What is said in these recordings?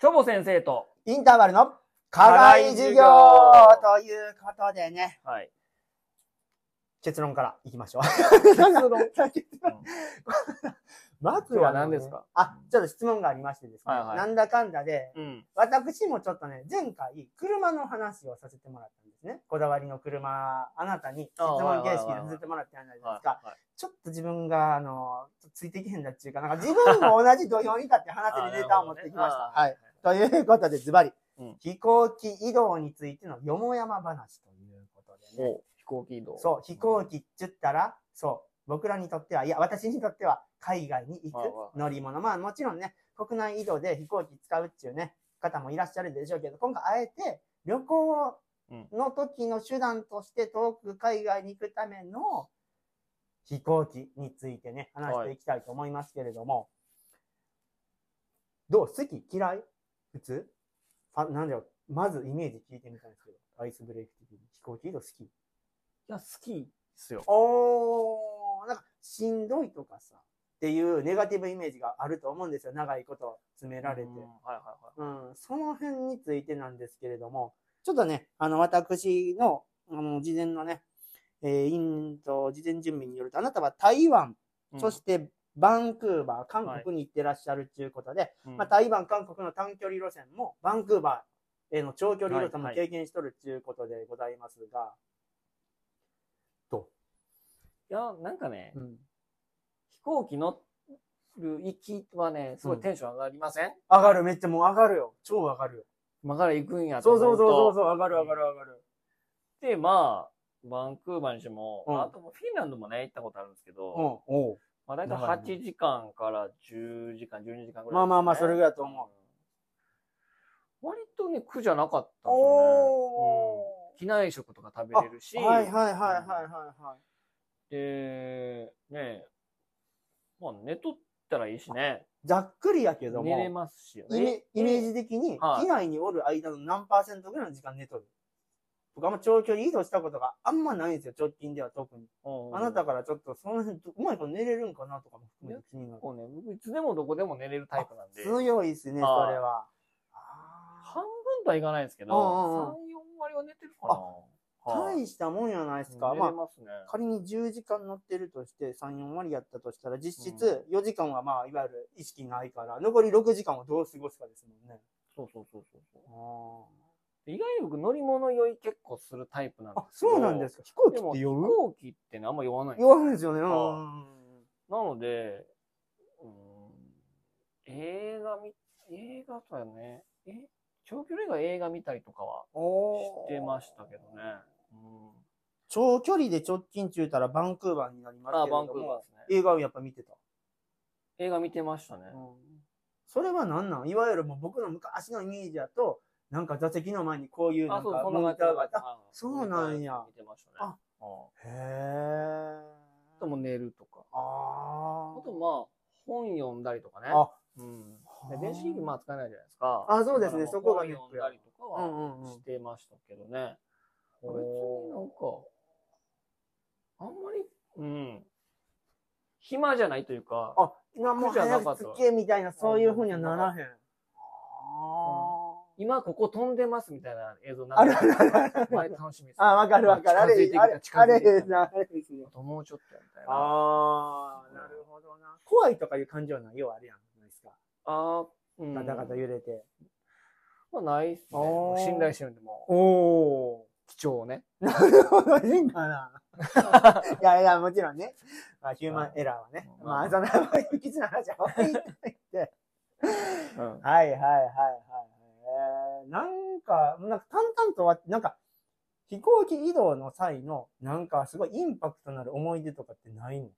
チョボ先生と、インターバルの課外授業ということでね、はい。結論からいきましょう。結論。まずは何ですか？あ、ちょっと質問がありましてですね。はいはいなんだかんだで、うん。私もちょっとね、前回、車の話をさせてもらったんですね。こだわりの車、あなたに質問形式でさせてもらったじゃないですか。はい。ちょっと自分が、あの、ついていけへんだっていうか、なんか自分も同じ土俵に立って話せるネタを持ってきました。あはい。ということで、ズバリ、うん。飛行機移動についてのよもやま話ということでね。お飛行機移動。そう、飛行機って言ったら、そう、僕らにとっては、いや、私にとっては、海外に行はいはいく乗り物。まあ、もちろんね、国内移動で飛行機使うっていうね、方もいらっしゃるでしょうけど、今回あえて、旅行の時の手段として遠く海外に行くための飛行機についてね、話していきたいと思いますけれども、どう？好き嫌い？普通？あ、なんだよ。まずイメージ聞いてみたんですけど、アイスブレイク的に飛行機移動好き？いや、好きですよ。おー、なんか、しんどいとかさ、っていうネガティブイメージがあると思うんですよ。長いこと詰められて。うんはいはいはい。うん、その辺についてなんですけれども、ちょっとね、あの、私の、あの、事前のね、えー、インと、事前準備によると、あなたは台湾、うんそしてバンクーバー、韓国に行ってらっしゃるということで、うん。まあ、台湾、韓国の短距離路線も、バンクーバーへの長距離路線もはい経験しとるということでございますが、どいや、なんかねう、うん。飛行機乗る行きはね、すごいテンション上がりません？上がる、めっちゃもう上がるよ。超上がるよ。今から行くんやとそうそううそうそう、そう上がる上がる上がる。で、まあ、バンクーバーにしても、うん。あともうフィンランドもね、行ったことあるんですけど、うん、おうまあ大体長いね。8時間から10時間、12時間ぐらいね、まあまあまあそれぐらいだと思う。ん。割とね、苦じゃなかったんで機内食とか食べれるし、はいはいはいはいはいはい。で、ねまあ寝とったらいいしね。ざっくりやけども、寝れますし、イメイメージ的に、はい。機内におる間の何パーセントぐらいの時間寝とる？僕あんま長距離移動したことがあんまないんですよ、直近では特に。うんあなたからちょっとその辺、うまいこと寝れるんかなとかも含めて気になる。こうね、僕いつでもどこでも寝れるタイプなんで、強いですね、そはいれは。半分とはいかないですけど、うんうんうん3、4割は寝てるかな。はい大したもんやないですか。寝まあ、れますね。仮に10時間乗ってるとして、3、4割やったとしたら、実質4時間はまあ、いわゆる意識ないから、残り6時間をどう過ごすかですもんね。そうそうそうそうそう。あ意外に僕乗り物酔い結構するタイプなんであ、そうなんですか。飛行機でも飛って酔う？行機ってね、あんま酔わない。酔わないですよね。うんあなので、うん、映画見、映画とはね、え、長距離が映画見たりとかはおしてましたけどね。うん、長距離で直近中たらバンクーバーになりますあ、けれども。バンクーバーですね。映画をやっぱ見てた。映画見てましたね。それは何なん？いわゆるもう僕の昔のイメージだと、なんか座席の前にこういうなんかモニターがあそうなんや見てましたね。ああへー。あとも寝るとか。ああとまあ、本読んだりとかね。あ。うん。で電子機器まあ使えないじゃないですか。あそうですねそこが本読んだりとかはしてましたけどね。別になんか、あんまり、うん。暇じゃないというか、あ、なもう早くつけみたいな、そういうふうにはならへん。今ここ飛んでますみたいな映像あるなんかあるあるある前楽しみです。あ、わかるわかる。あれ、あれ、あれですね、あれもうちょっとやみたいな。あー、なるほどな。怖いとかいう感情はないよ、あるやん。ないですか。あーうん。ガタガタ揺れて。まあないっすね。信頼してるんで、もおー。う、貴重ね。なるほど、いいんかな。いやいや、もちろんね。まあ、ヒューマンエラーはね。うんまあ、そんな、不吉な話は置いといて。うん。はいはいはいか、なんか淡々とは、なんか、飛行機移動の際の、なんかすごいインパクトのある思い出とかってないの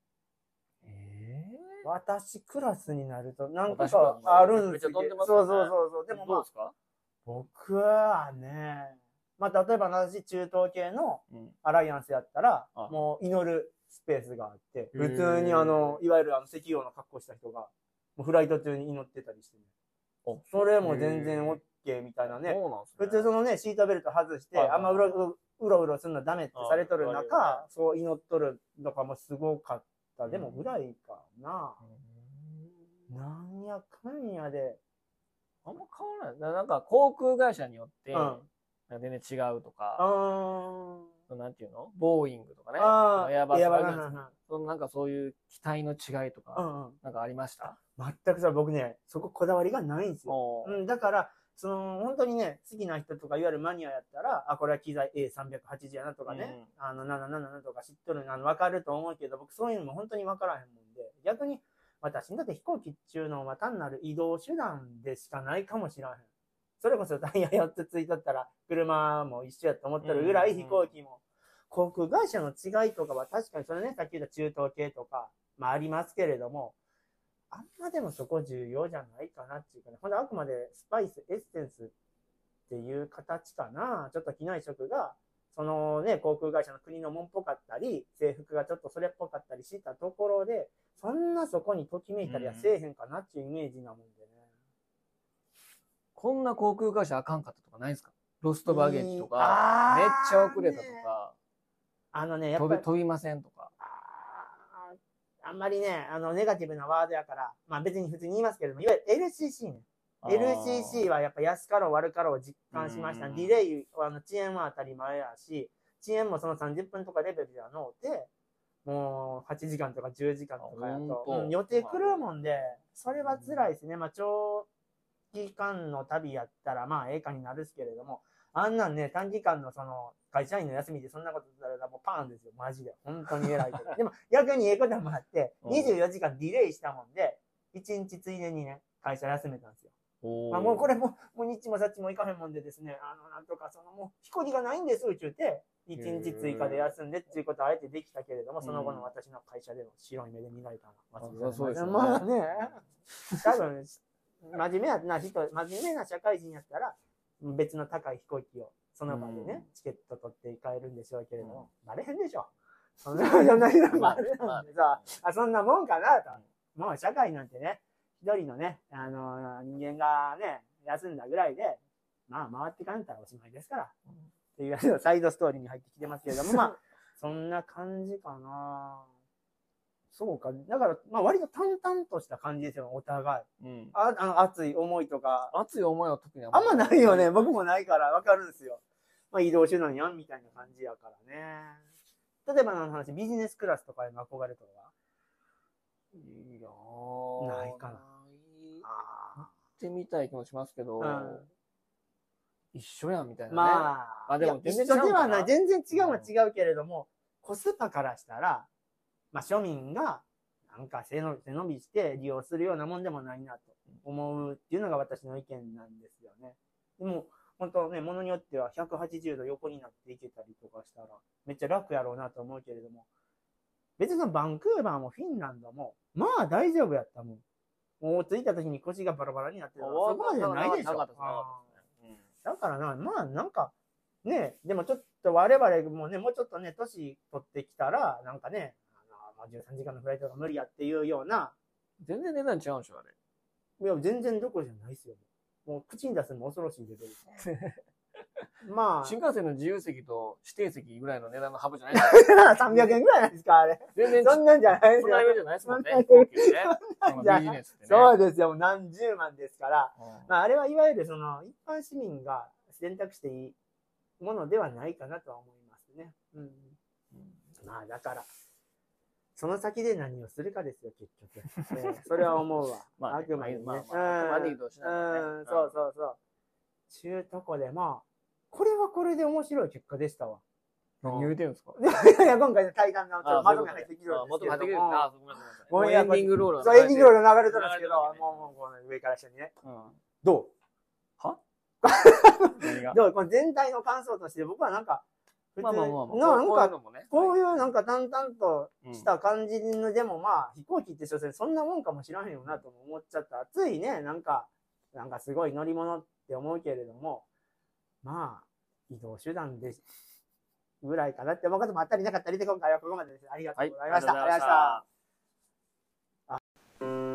え私クラスになると、なんかあるんですけど、めっちゃ飛んでますそうそうそうそう。でもまあどうで、すか僕はね、まあ例えば私中東系の。アライアンスやったらあ、もう祈るスペースがあって、普通にあの、いわゆるあの石油の格好した人が、もうフライト中に祈ってたりして。それも全然おっみたいなね。そうなんですね。普通そのね、シートベルト外して、はいはいあんまうろうろうろするのダメってされとるあ中あ、そう祈っとるとかもすごかった。でもうんぐらいかな。うんなんやかんやで。あんま変わらないなんか航空会社によって、うん全然違うとうか、ーん。そのなんていうの？ボーイングとかね。ああ、エアバスエアバスあるじゃないですかそのなんかそういう機体の違いとか、うんうん。なんかありました？全くさ、僕ね、そここだわりがないんですよ。おーうん、だから、その、本当にね、好きな人とか、いわゆるマニアやったら、あ、これは機材 A380 やなとかね、あの、777とか知っとるな、わかると思うけど、僕そういうのも本当にわからへんもんで、逆に、私にとって飛行機っていうのは単なる移動手段でしかないかもしらへん。それこそタイヤ4つついとったら、車も一緒やと思ってるぐらいうん。飛行機も、航空会社の違いとかは確かにそれね、さっき言った中東系とか、まあありますけれども、あんまでもそこ重要じゃないかなっていうかね。ほんで、あくまでスパイス、エッセンスっていう形かな。ちょっと機内食が、そのね、航空会社の国のもんっぽかったり、制服がちょっとそれっぽかったりしたところで、そんなそこにときめいたりはせえへんかなっていうイメージなもんでね。こんな航空会社あかんかったとかないんですか？ロストバゲージとか、めっちゃ遅れたとか、あのね、やっ飛ぱ飛びませんとか。あんまりね、あの、ネガティブなワードやから、まあ別に普通に言いますけれども、いわゆる LCC ね。LCC はやっぱ安かろう悪かろう実感しました。うんディレイ、あの遅延は当たり前やし、遅延もその30分とかレベルではのうて、もう8時間とか10時間とかやとうん予定狂うもんで、それは辛いですね。まあ長期間の旅やったらまあええかになるっすけれども、あんなんね、短期間のその会社員の休みでそんなこと言ったらもうパーンですよ。マジで。本当に偉いけど。でも逆にええこともあって、うん24時間ディレイしたもんで、1日ついでにね、会社休めたんですよ。まあ、もうこれも、もう日もさっちも行かへんもんでですね、あの、なんとか、そのもう飛行機がないんです、言うて、一日追加で休んでっていうことはあえてできたけれども、その後の私の会社での白い目で見られたのは忘れられませんあそうですよねまあね、多分、真面目な人、真面目な社会人やったら、別の高い飛行機をその場でね、うんチケット取って帰るんでしょうけれども、うんバレへんでしょ。そんな、そんなんでさ、あ、そんなもんかなと。もう社会なんてね、一人のね、あの、人間がね、休んだぐらいで、まあ回ってかんたらおしまいですから。っていうサイドストーリーに入ってきてますけれども、まあ、そんな感じかなそうか。だから、まあ割と淡々とした感じですよ、お互い。うん。ああの熱い思いとか、熱い思いは特にあんまないよね。僕もないからわかるんですよ。まあ移動手段やんみたいな感じやからね。例えばの話、ビジネスクラスとかへの憧れとかは？いやーないかなないあってみたい気もしますけど、うん一緒やんみたいなね。まあ、あでも全然違う一緒ではない。全然違うは違うけれども、コスパからしたら、まあ庶民がなんか背伸びして利用するようなもんでもないなと思うっていうのが私の意見なんですよね。でも、本当ね、ものによっては180度横になっていけたりとかしたら、めっちゃ楽やろうなと思うけれども、別にそのバンクーバーもフィンランドも、まあ大丈夫やったもん。もう着いた時に腰がバラバラになってたら、そこまでじゃないでしょ。なかだからな、まあなんか、ね、でもちょっと我々もね、もうちょっとね、年取ってきたら、なんかね、あのまあ、13時間のフライトが無理やっていうような、うん全然値段違うんでしょ、あれ。いや、全然どころじゃないですよ。もう口に出すのも恐ろしいレベル。まあ、新幹線の自由席と指定席ぐらいの値段のハブじゃないですか。300円ぐらいなんですか、あれ。全然そんなんじゃないですよそんな。レベルじゃないですもんね。そんな飛行機でね。そのじゃビジネスってね。そうですよ、もう何十万ですから。うんまあ、あれはいわゆるその、一般市民が選択していいものではないかなとは思いますね。うん。うんまあだから、その先で何をするかですよ、結局。え ーそれは思うわ。まあねあくまでね。まあまあねうん、そうそうそう。ちゅうとこで、まあ、これはこれで面白い結果でしたわ。何言うてるんですかいやいや、今回の対談のちょっとまとめ入ってきてるんですけどめ入ってきてるんですも。あ、ごめんなさい。エンディングロールそう、エンディングロール流れてるんですけど、もう、もう、この上から下にね。うんどは何がうどうこの全体の感想として、僕はなんか、まあまあまあ、まあ、なんか、こういうなんか淡々とした感じの、でもまあ、飛行機って所詮そんなもんかもしらんよなと思っちゃった。ついね、なんか、なんかすごい乗り物って思うけれども、まあ、移動手段で、ぐらいかなって思うこともあったりなかったりで、今回はここまでです。ありがとうございました。はい、ありがとうございました。